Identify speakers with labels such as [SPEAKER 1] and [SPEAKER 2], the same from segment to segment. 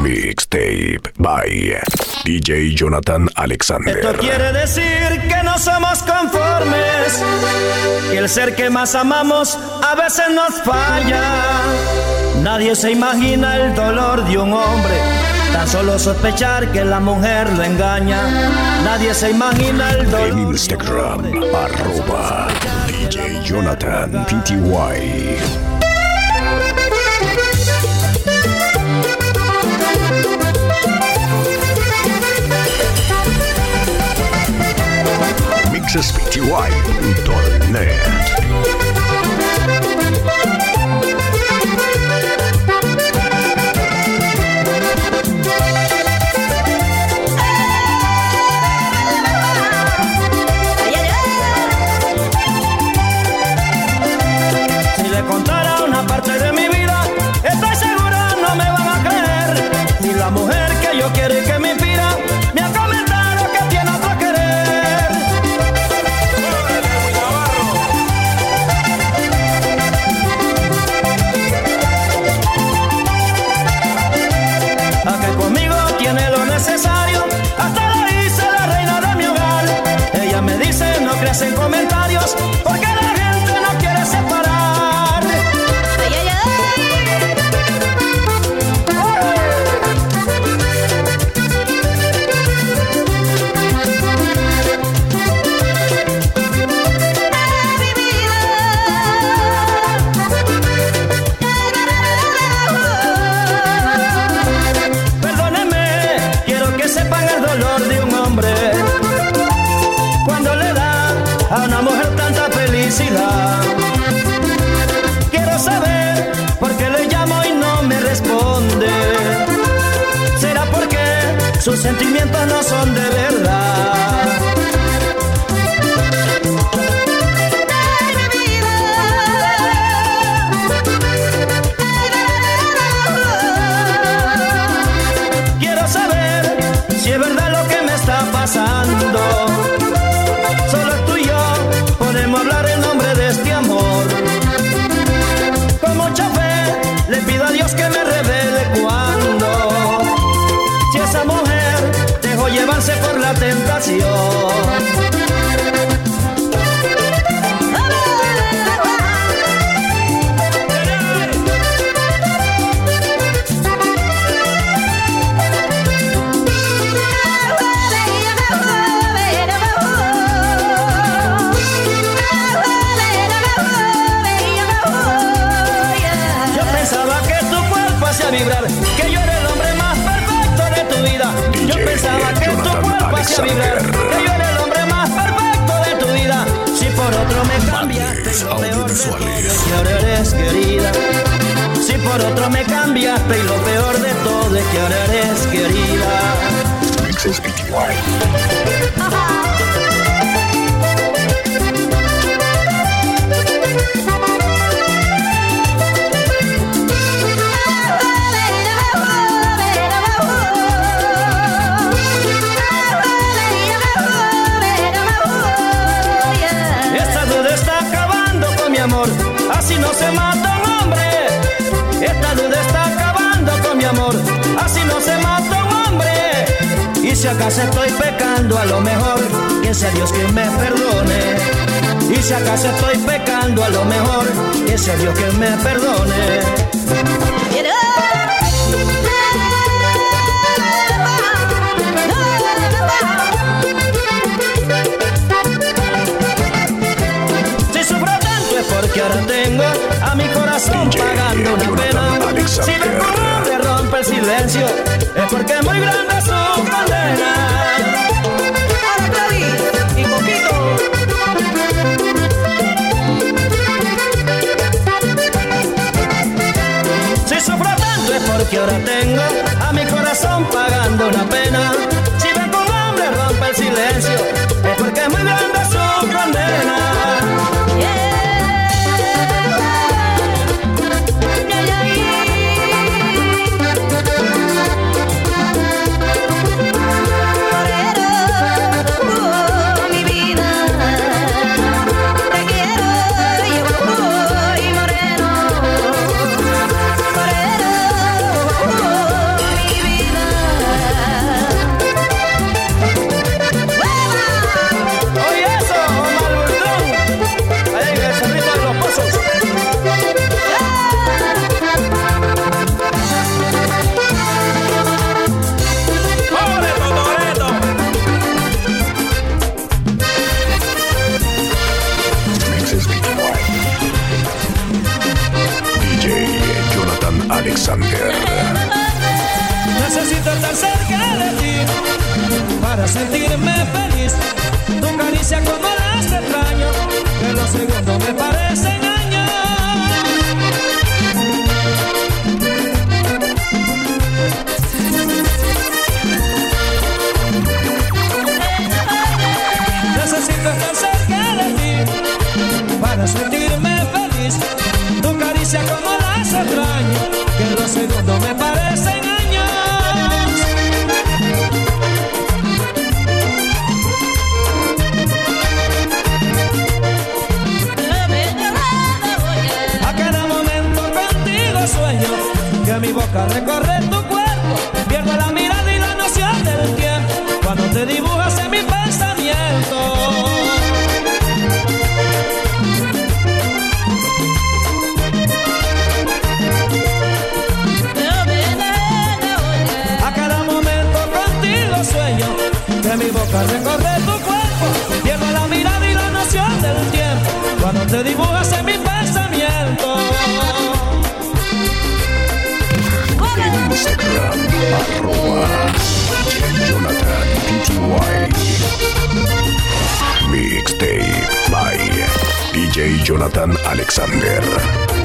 [SPEAKER 1] Mixtape by DJ Jonathan Alexander.
[SPEAKER 2] Esto quiere decir que no somos conformes. Y el ser que más amamos a veces nos falla. Nadie se imagina el dolor de un hombre. Tan solo sospechar que la mujer lo engaña. Nadie se imagina el dolor.
[SPEAKER 1] En Instagram,
[SPEAKER 2] de un arroba
[SPEAKER 1] DJ Jonathan
[SPEAKER 2] PTY. accesspty.net. pecando a lo mejor, que sea Dios que me perdone. Si sufro tanto es porque ahora tengo a mi corazón pagando una pena. Si me corro, rompe el silencio, es porque muy grande su condena. que ahora tengo, a mi corazón pagando una pena. Si ve con hambre rompe el silencio, es porque es muy grande. cargos de tu cuerpo Pierdo la mirada y la noción del tiempo. Cuando te dibujas en mi pensamiento.
[SPEAKER 1] Instagram, arroba, Jonathan Mixtape by DJ Jonathan Alexander.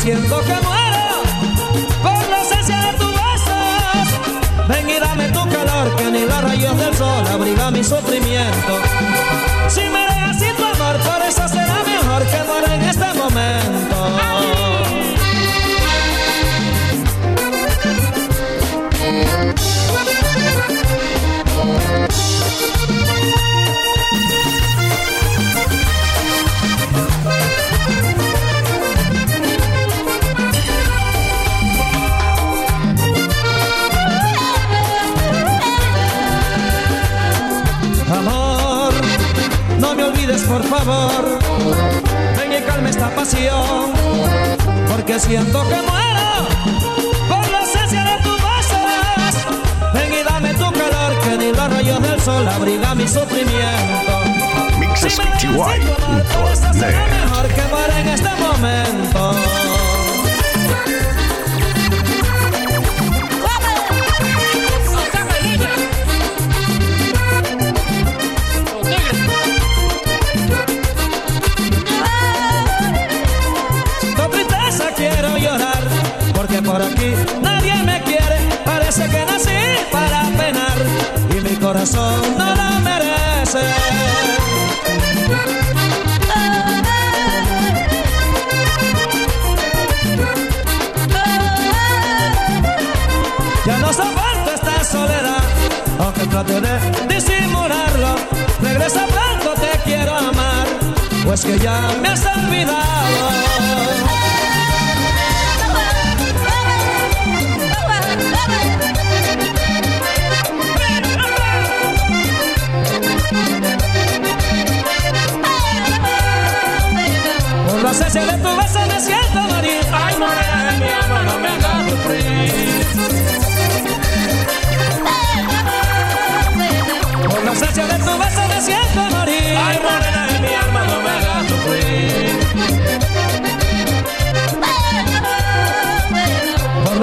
[SPEAKER 2] siento que muero por la ausencia de tus besos. Ven y dame tu calor que ni los rayos del sol abriga mi sufrimiento. Si me dejas sin tu amor, por eso será mejor que muera vida, mi sufrimiento.
[SPEAKER 1] Mixes
[SPEAKER 2] mejor que en este momento. disimularlo. Regresa pronto, te quiero amar, pues que ya me has olvidado.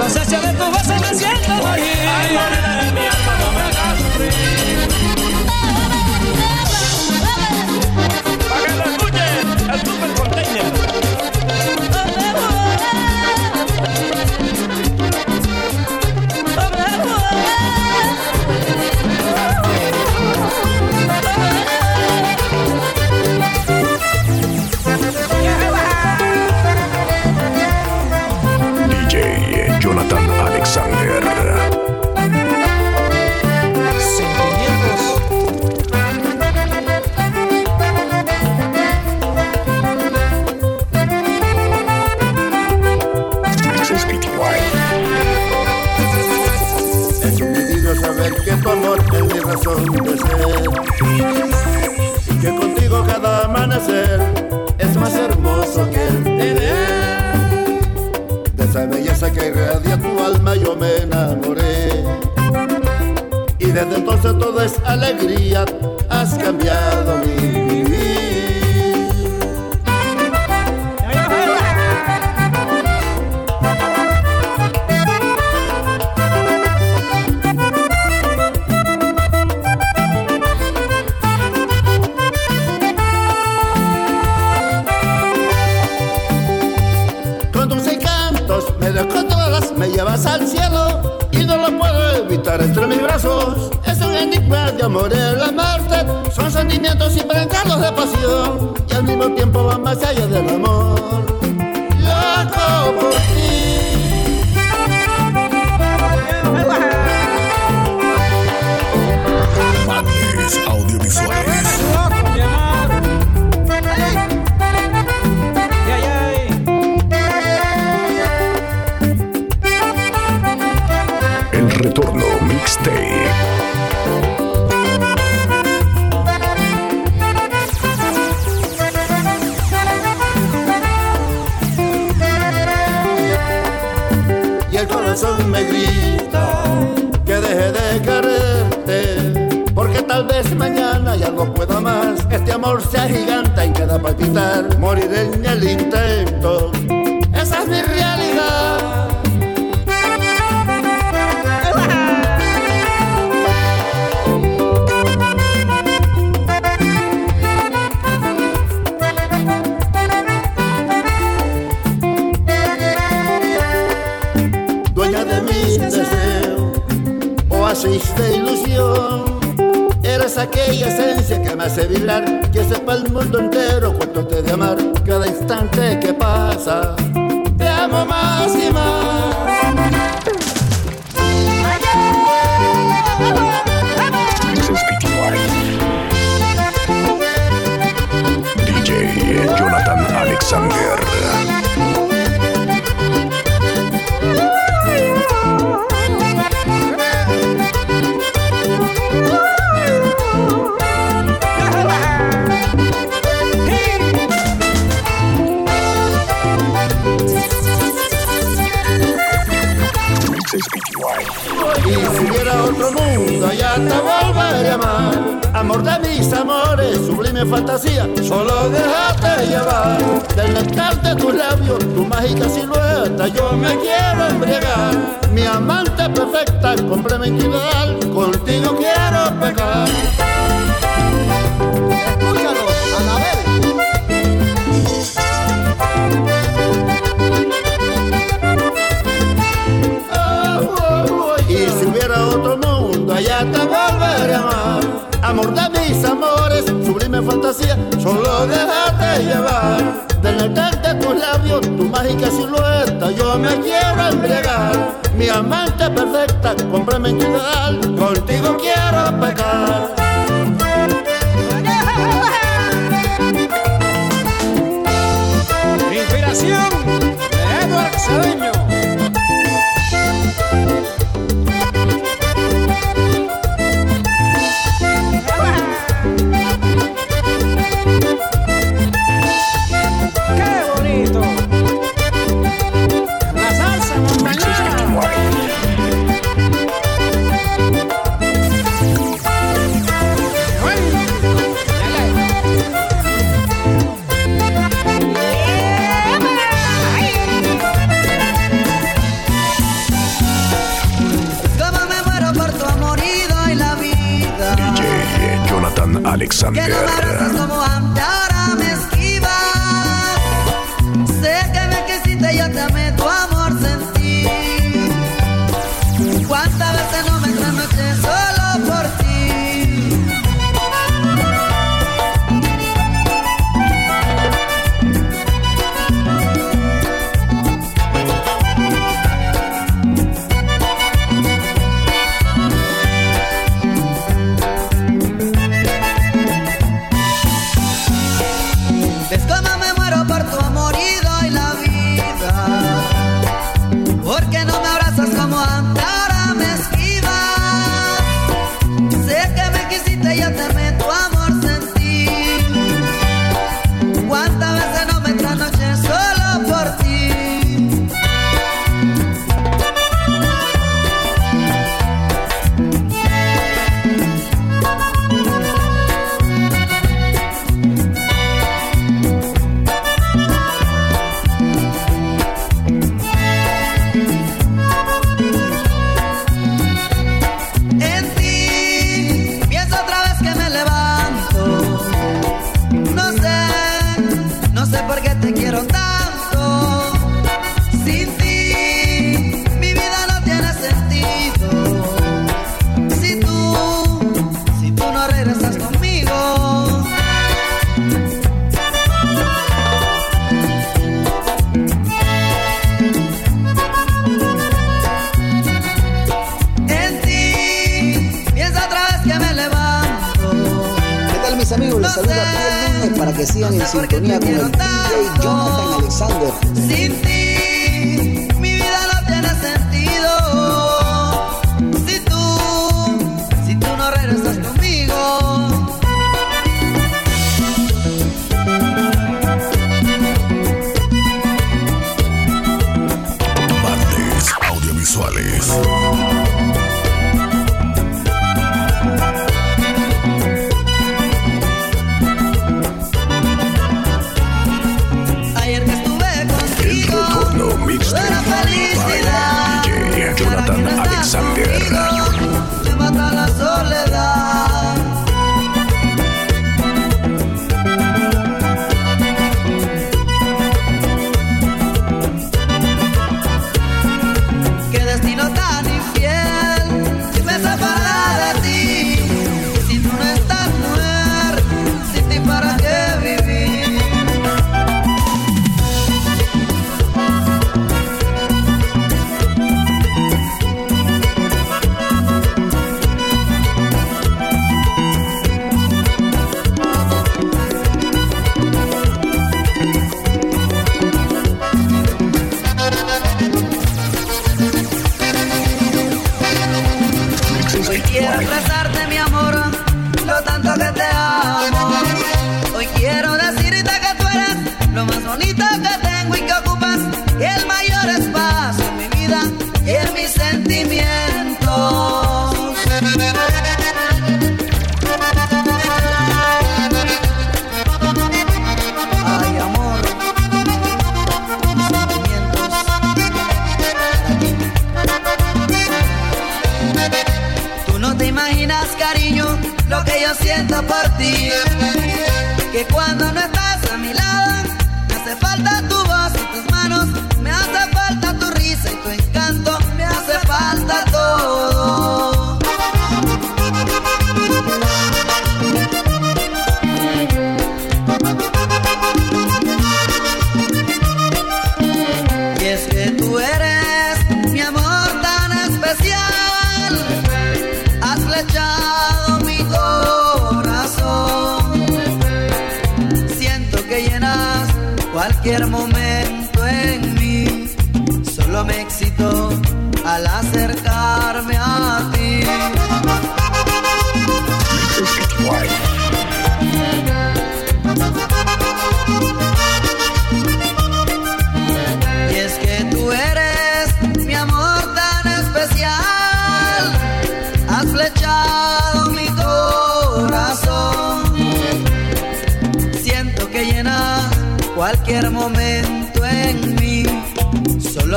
[SPEAKER 2] Muchacha de tu voz se me siento.
[SPEAKER 3] Se agiganta y queda palpitar. Moriré en el
[SPEAKER 4] Inspiración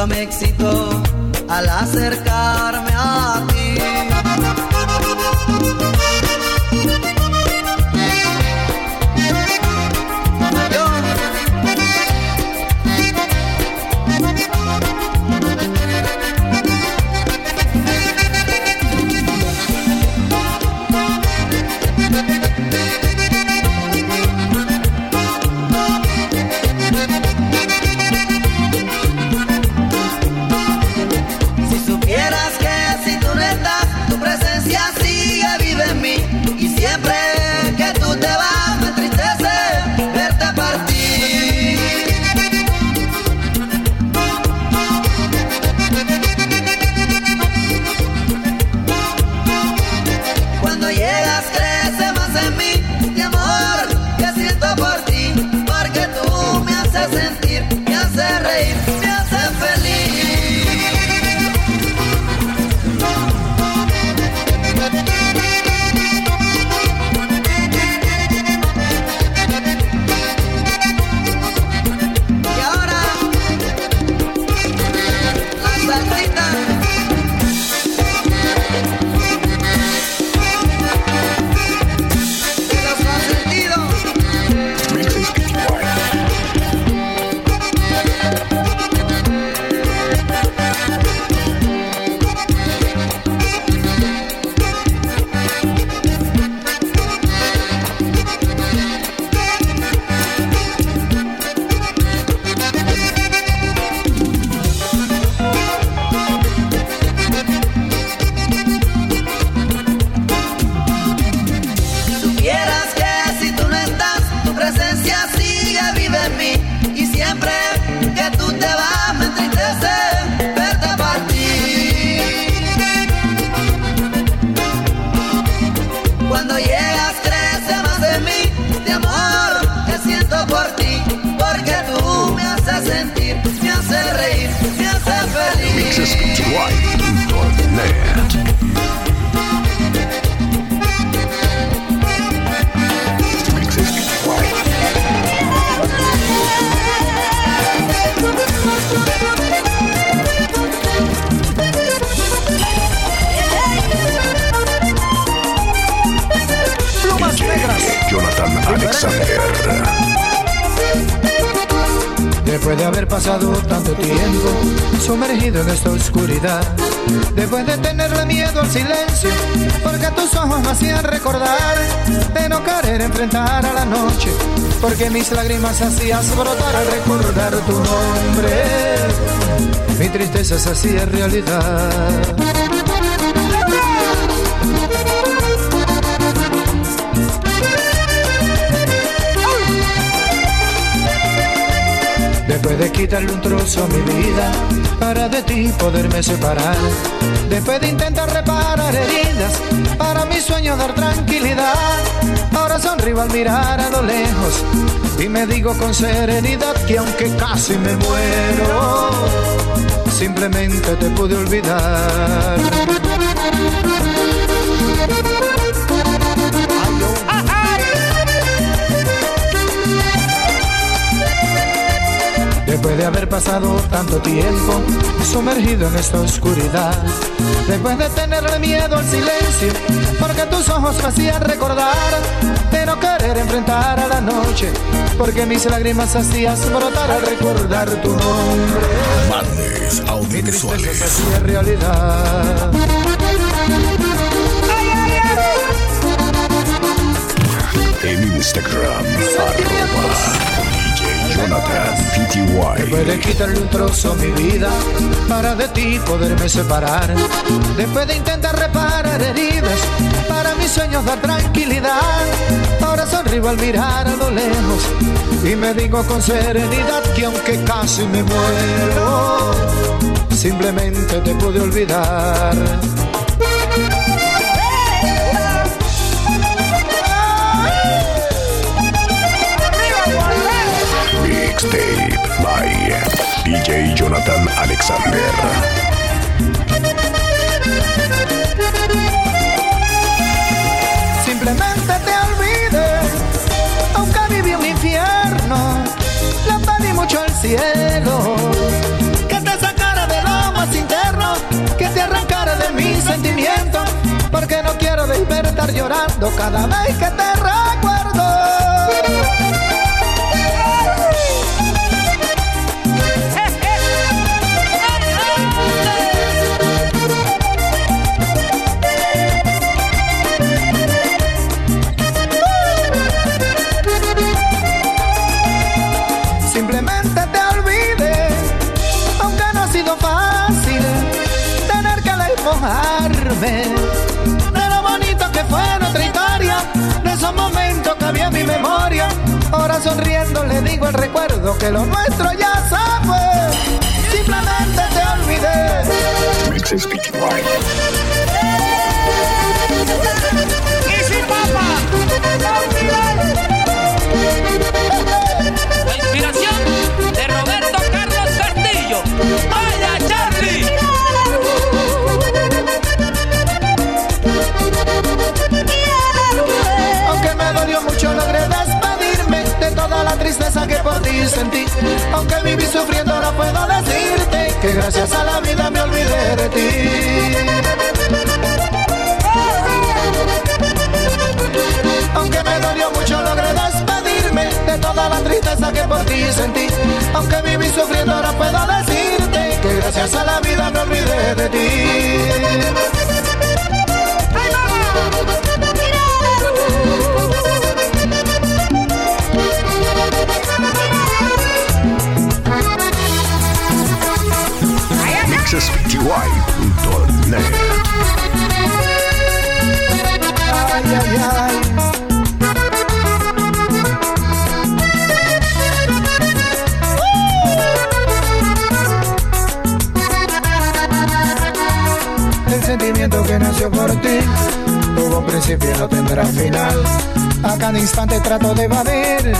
[SPEAKER 5] Solo
[SPEAKER 4] me excito al acercarme a ti. Just be quiet and
[SPEAKER 1] don't land.
[SPEAKER 2] Después de haber pasado tanto tiempo sumergido en esta oscuridad, después de tenerle miedo al silencio, porque tus ojos me hacían recordar de no querer enfrentar a la noche, porque mis lágrimas hacías brotar al recordar tu nombre, mi tristeza se hacía realidad. De quitarle un trozo a mi vida para de ti poderme separar. Después de intentar reparar heridas para mi sueño dar tranquilidad. Ahora sonrío al mirar a lo lejos y me digo con serenidad que aunque casi me muero, simplemente te pude olvidar. Pasado tanto tiempo sumergido en esta oscuridad, después de tenerle miedo al silencio, porque tus ojos me hacían recordar de no querer enfrentar a la noche, porque mis lágrimas hacías brotar al recordar tu nombre. Se
[SPEAKER 1] Audiovisuales.
[SPEAKER 2] hacía realidad.
[SPEAKER 1] En Instagram, arroba Jonathan PTY.
[SPEAKER 2] quitarle un trozo a mi vida para de ti poderme separar. Después de intentar reparar heridas para mis sueños dar tranquilidad. Ahora sonrío al mirar a lo lejos y me digo con serenidad que aunque casi me muero, simplemente te pude olvidar.
[SPEAKER 1] DJ Jonathan Alexander.
[SPEAKER 2] Simplemente te olvidé, aunque viví un infierno, la pedí mucho al cielo, que te sacara de lo más interno, que te arrancara de mis sentimientos, porque no quiero despertar llorando cada vez que te sonriendo le digo el recuerdo que lo nuestro ya se fue. Simplemente te olvidé. Viví sufriendo no puedo decirte que gracias a la vida me olvidé de ti. Aunque me dolió mucho logré despedirme de toda la tristeza que por ti sentí. Aunque viví sufriendo no puedo decirte que gracias a la vida me olvidé de ti. Ay. El sentimiento que nació por ti tuvo principio y no tendrá final. A cada instante trato de evadir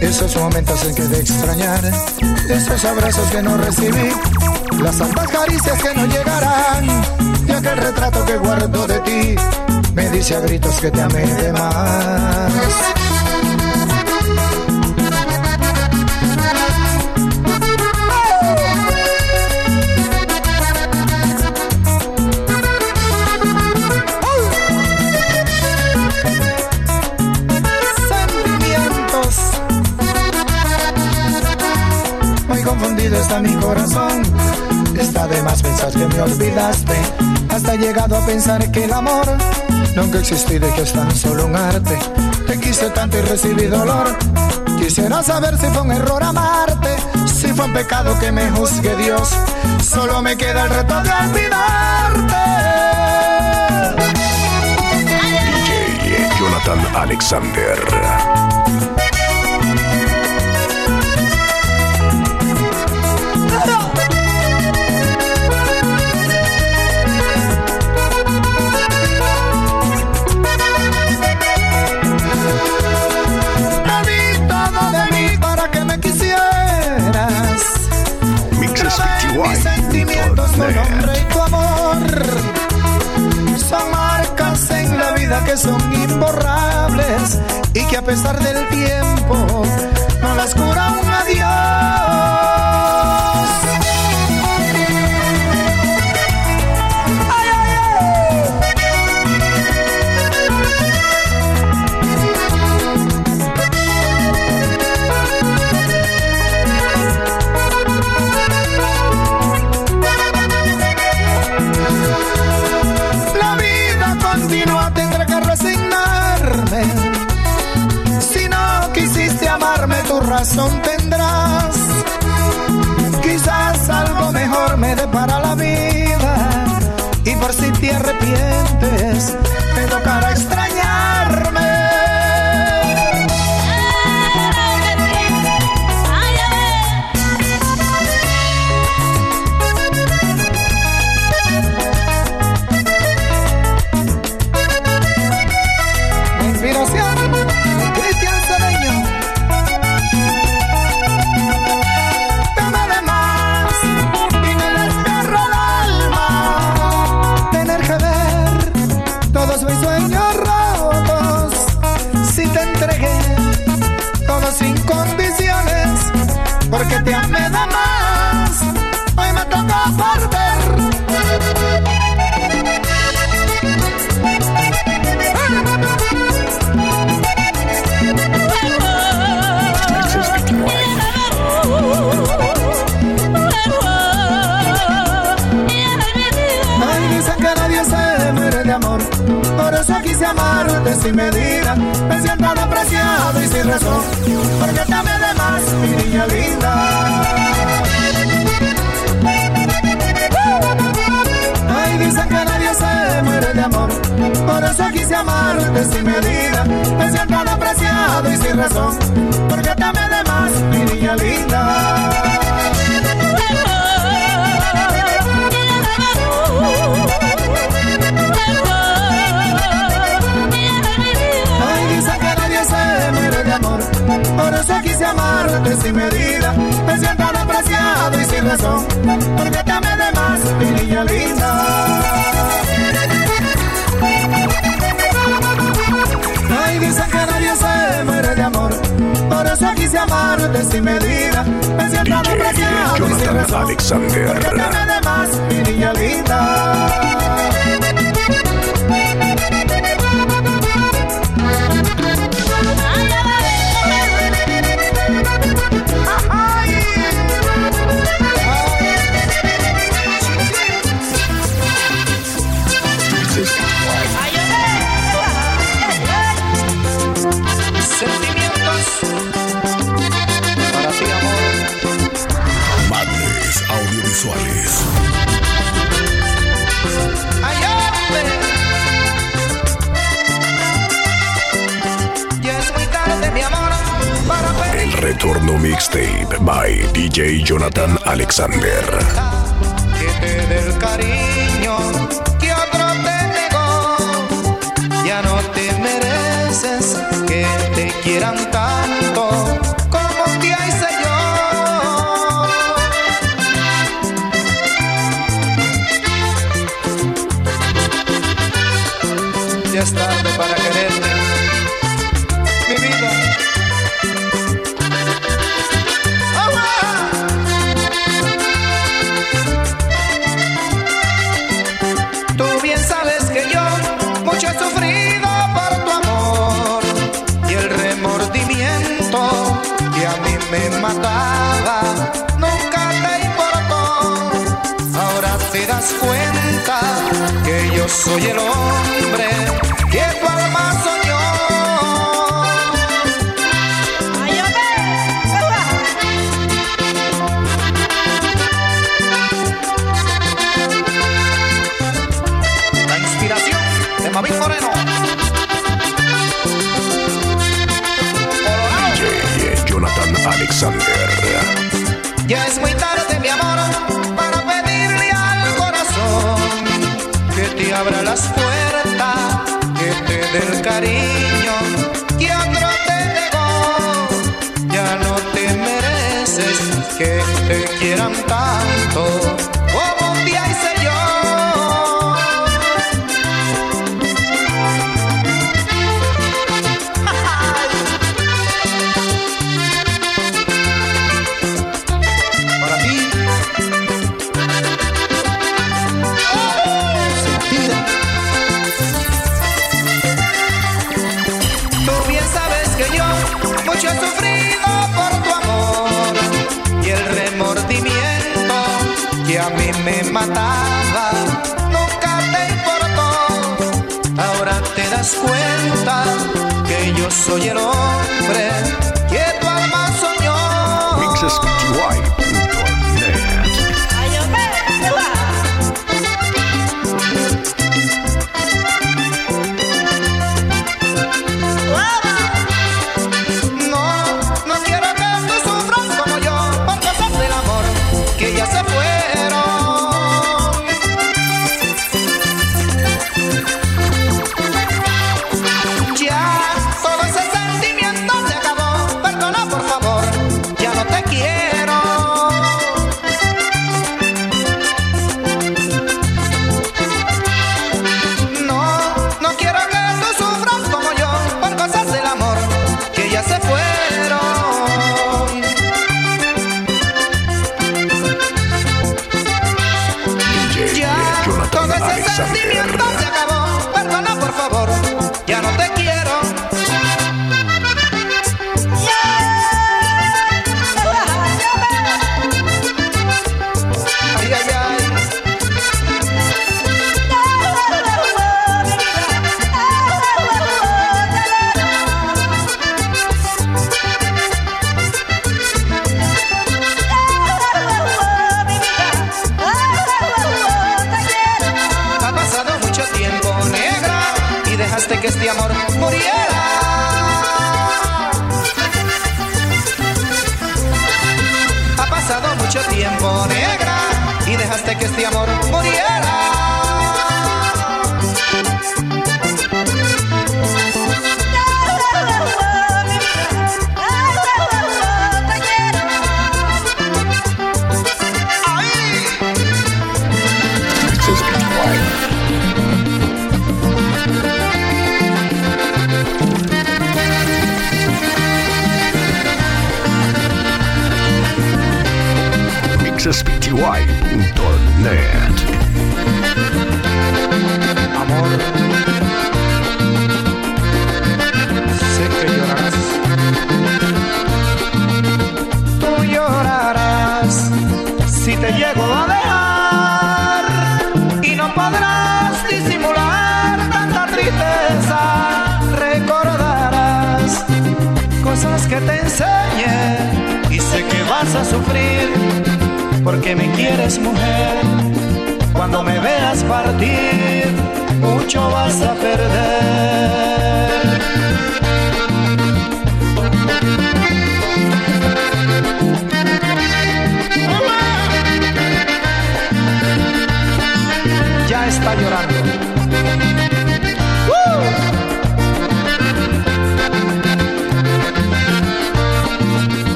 [SPEAKER 2] esos momentos en que de extrañar, esos abrazos que no recibí, las santas caricias que no llegarán, y aquel retrato que guardo de ti me dice a gritos que te amé de más. está mi corazón. Olvidaste. Hasta he llegado a pensar que el amor nunca ha existido y que es tan solo un arte. Te quise tanto y recibí dolor. Quisiera saber si fue un error amarte, si fue un pecado que me juzgue Dios. Solo me queda el reto de olvidarte.
[SPEAKER 1] DJ Jonathan Alexander.
[SPEAKER 2] Tu nombre y tu amor. Son marcas en la vida que son imborrables y que a pesar del tiempo no las cura sin medida. Me siento apreciado y sin razón, porque te amé de más, mi niña linda. Ay, dicen que nadie se muere de amor, por eso quise amarte sin medida. Me siento apreciado y sin razón, porque te amé de más, mi niña linda. Por eso quise amarte sin medida. Me siento apreciado y sin razón. Porque te amé de más, mi niña linda. Ay, dicen que nadie se muere de amor. Por eso quise amarte sin medida. Me siento apreciado y sin razón. Alexander. Porque te amé de más, mi niña linda.
[SPEAKER 1] DJ Jonathan Alexander.
[SPEAKER 2] Me mataba nunca te importó. Ahora te das cuenta que yo soy el hombre Ya es muy tarde, mi amor, para pedirle al corazón que te abra las puertas, que te dé el cariño que a mí me mataba nunca te importó. Ahora te das cuenta que yo soy el hombre que tu alma soñó. Y dejaste que este amor muriera. Amor, sé que llorarás. Tú llorarás si te llego a dejar y no podrás disimular tanta tristeza. Recordarás cosas que te enseñé y sé que vas a sufrir porque me quieres mujer. Cuando me veas partir, mucho vas a perder. Ya está llorando.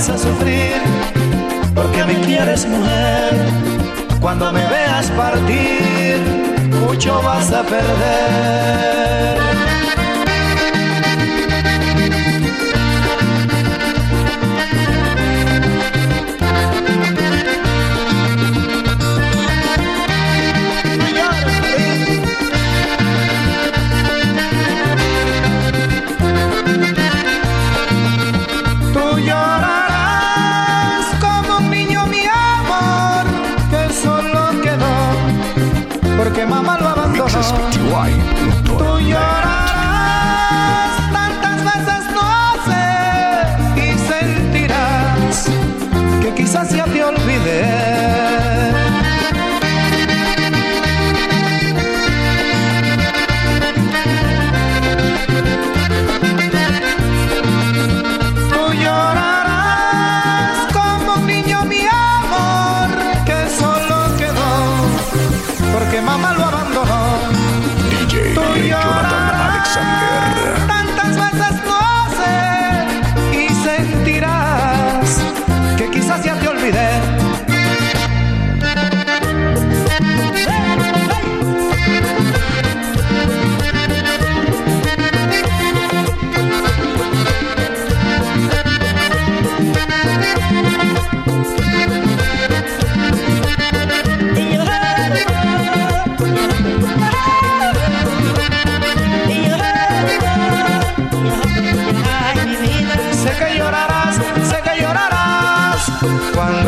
[SPEAKER 2] Vas a sufrir porque me quieres mujer. Cuando me veas partir, mucho vas a perder.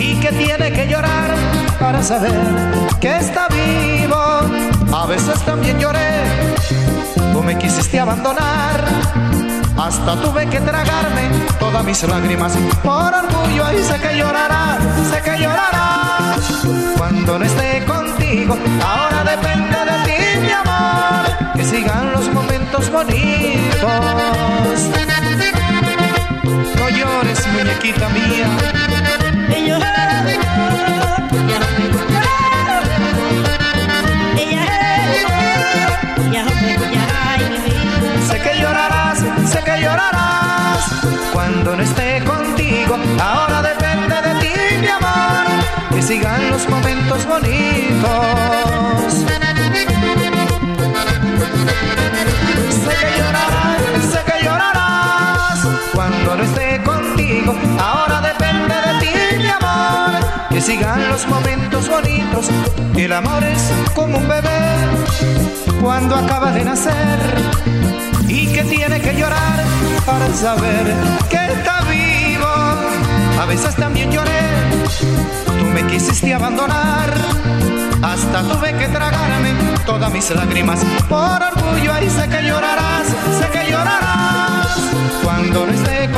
[SPEAKER 2] y que tiene que llorar para saber que está vivo. A veces también lloré, tú me quisiste abandonar. Hasta tuve que tragarme todas mis lágrimas por orgullo y sé que llorarás, sé que llorarás cuando no esté contigo. Ahora depende de ti, mi amor, que sigan los momentos bonitos. No llores, muñequita mía. Sé que llorarás, sé que llorarás cuando no esté contigo. Ahora depende de ti, mi amor, que sigan los momentos bonitos. Sé que llorarás, sé que llorarás cuando no esté contigo. Ahora sigan los momentos bonitos. El amor es como un bebé cuando acaba de nacer y que tiene que llorar para saber que está vivo. A veces también lloré, tú me quisiste abandonar. Hasta tuve que tragarme todas mis lágrimas por orgullo. Y sé que llorarás, sé que llorarás cuando no esté